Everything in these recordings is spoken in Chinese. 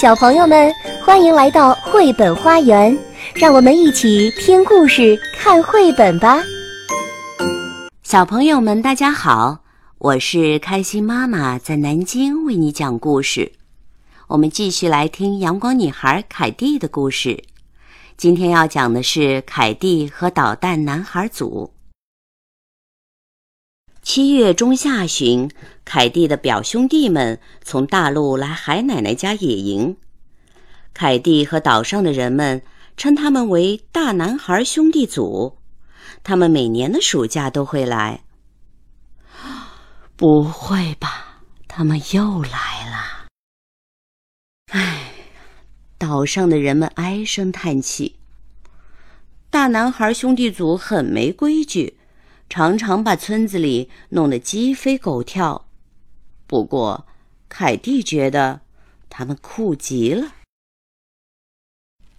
小朋友们，欢迎来到绘本花园，让我们一起听故事、看绘本吧。小朋友们，大家好，我是开心妈妈，在南京为你讲故事。我们继续来听阳光女孩凯蒂的故事。今天要讲的是凯蒂和捣蛋男孩组。七月中下旬，凯蒂的表兄弟们从大陆来海奶奶家野营。凯蒂和岛上的人们称他们为“大男孩兄弟组”。他们每年的暑假都会来。不会吧？他们又来了！唉，岛上的人们唉声叹气。大男孩兄弟组很没规矩。常常把村子里弄得鸡飞狗跳，不过凯蒂觉得他们酷极了。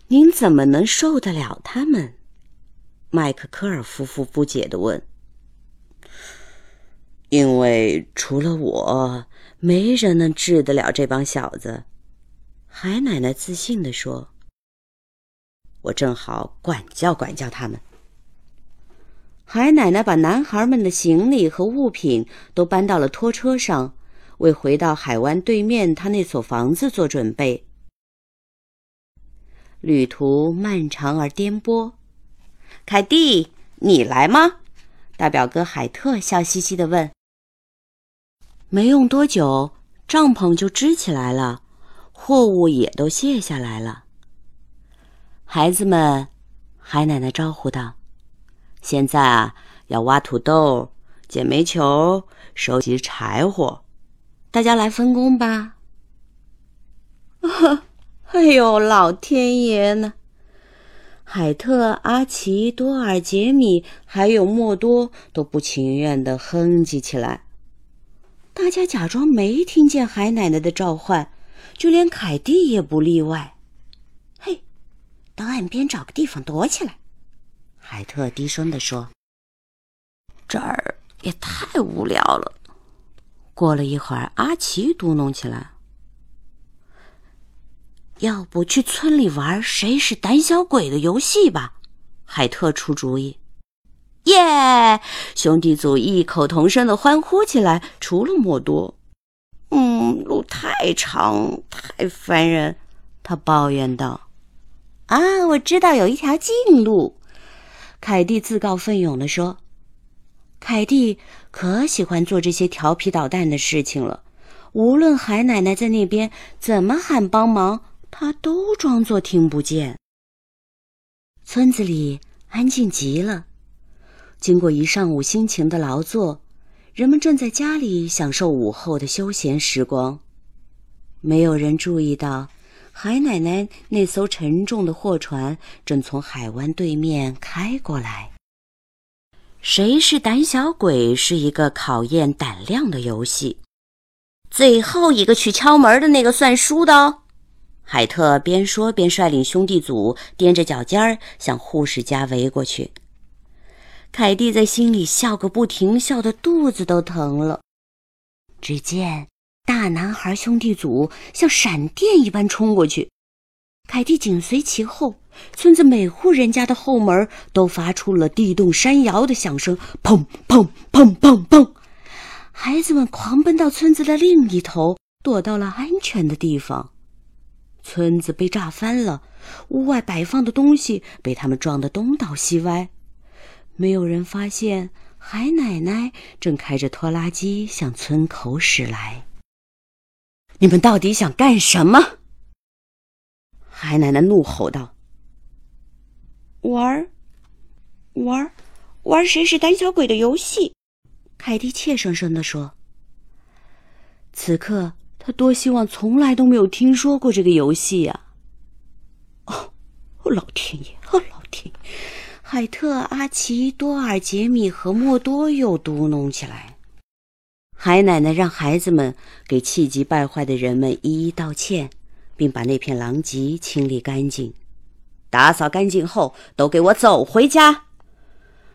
您怎么能受得了他们？麦克科尔夫妇不解地问。因为除了我，没人能治得了这帮小子。海奶奶自信地说：“我正好管教管教他们。”海奶奶把男孩们的行李和物品都搬到了拖车上，为回到海湾对面他那所房子做准备。旅途漫长而颠簸。凯蒂，你来吗？大表哥海特笑嘻嘻地问。没用多久，帐篷就支起来了，货物也都卸下来了。孩子们，海奶奶招呼道。现在啊，要挖土豆、捡煤球、收集柴火，大家来分工吧。啊，哎呦，老天爷呢！海特、阿奇、多尔、杰米还有莫多都不情愿地哼唧起来。大家假装没听见海奶奶的召唤，就连凯蒂也不例外。嘿，到岸边找个地方躲起来。海特低声地说：“这儿也太无聊了。”过了一会儿，阿奇嘟哝起来：“要不去村里玩谁是胆小鬼的游戏吧？”海特出主意。耶！兄弟组异口同声的欢呼起来，除了莫多。嗯，路太长，太烦人。他抱怨道：“啊，我知道有一条近路。”凯蒂自告奋勇地说：“凯蒂可喜欢做这些调皮捣蛋的事情了。无论海奶奶在那边怎么喊帮忙，她都装作听不见。”村子里安静极了。经过一上午辛勤的劳作，人们正在家里享受午后的休闲时光。没有人注意到。海奶奶那艘沉重的货船正从海湾对面开过来。谁是胆小鬼？是一个考验胆量的游戏。最后一个去敲门的那个算输的哦。海特边说边率领兄弟组踮着脚尖儿向护士家围过去。凯蒂在心里笑个不停，笑得肚子都疼了。只见。大男孩兄弟组像闪电一般冲过去，凯蒂紧随其后。村子每户人家的后门都发出了地动山摇的响声，砰砰砰砰砰！孩子们狂奔到村子的另一头，躲到了安全的地方。村子被炸翻了，屋外摆放的东西被他们撞得东倒西歪。没有人发现海奶奶正开着拖拉机向村口驶来。你们到底想干什么？海奶奶怒吼道：“玩儿，玩儿，玩谁是胆小鬼的游戏。”凯蒂怯生生地说。此刻，他多希望从来都没有听说过这个游戏呀！哦，老天爷，哦，老天！海特、阿奇、多尔、杰米和莫多又嘟哝起来。海奶奶让孩子们给气急败坏的人们一一道歉，并把那片狼藉清理干净。打扫干净后，都给我走回家！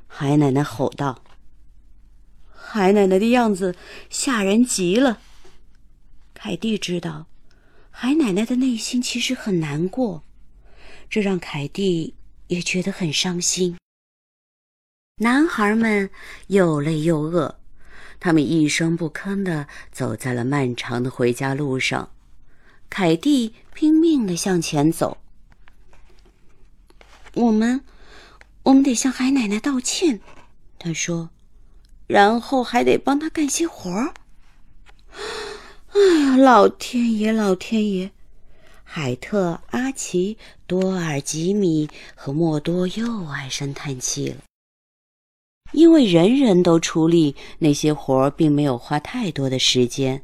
海奶奶吼道。海奶奶的样子吓人极了。凯蒂知道，海奶奶的内心其实很难过，这让凯蒂也觉得很伤心。男孩们又累又饿，他们一声不吭地走在了漫长的回家路上。凯蒂拼命地向前走。我们，我们得向海奶奶道歉，他说，然后还得帮她干些活儿。哎呀，老天爷，老天爷！海特、阿奇、多尔、吉米和莫多又唉声叹气了，因为人人都出力，那些活儿并没有花太多的时间。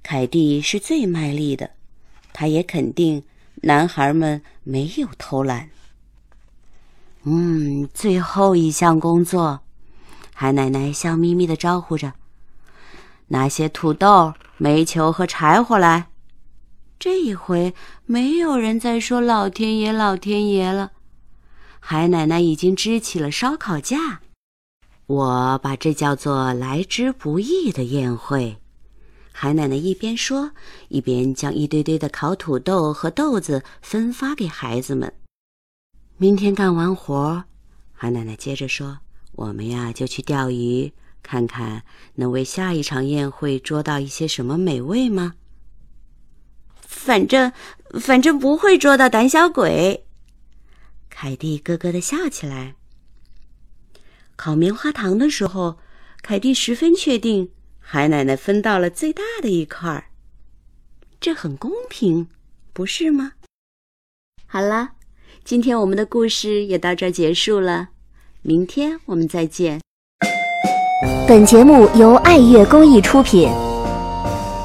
凯蒂是最卖力的，他也肯定男孩们没有偷懒。嗯，最后一项工作，海奶奶笑眯眯的招呼着：“拿些土豆、煤球和柴火来。”这一回，没有人再说“老天爷，老天爷”了。海奶奶已经支起了烧烤架，我把这叫做来之不易的宴会。海奶奶一边说，一边将一堆堆的烤土豆和豆子分发给孩子们。明天干完活，海奶奶接着说：“我们呀，就去钓鱼，看看能为下一场宴会捉到一些什么美味吗？反正，反正不会捉到胆小鬼。”凯蒂咯咯的笑起来。烤棉花糖的时候，凯蒂十分确定海奶奶分到了最大的一块儿，这很公平，不是吗？好了。今天我们的故事也到这儿结束了，明天我们再见。本节目由爱乐公益出品。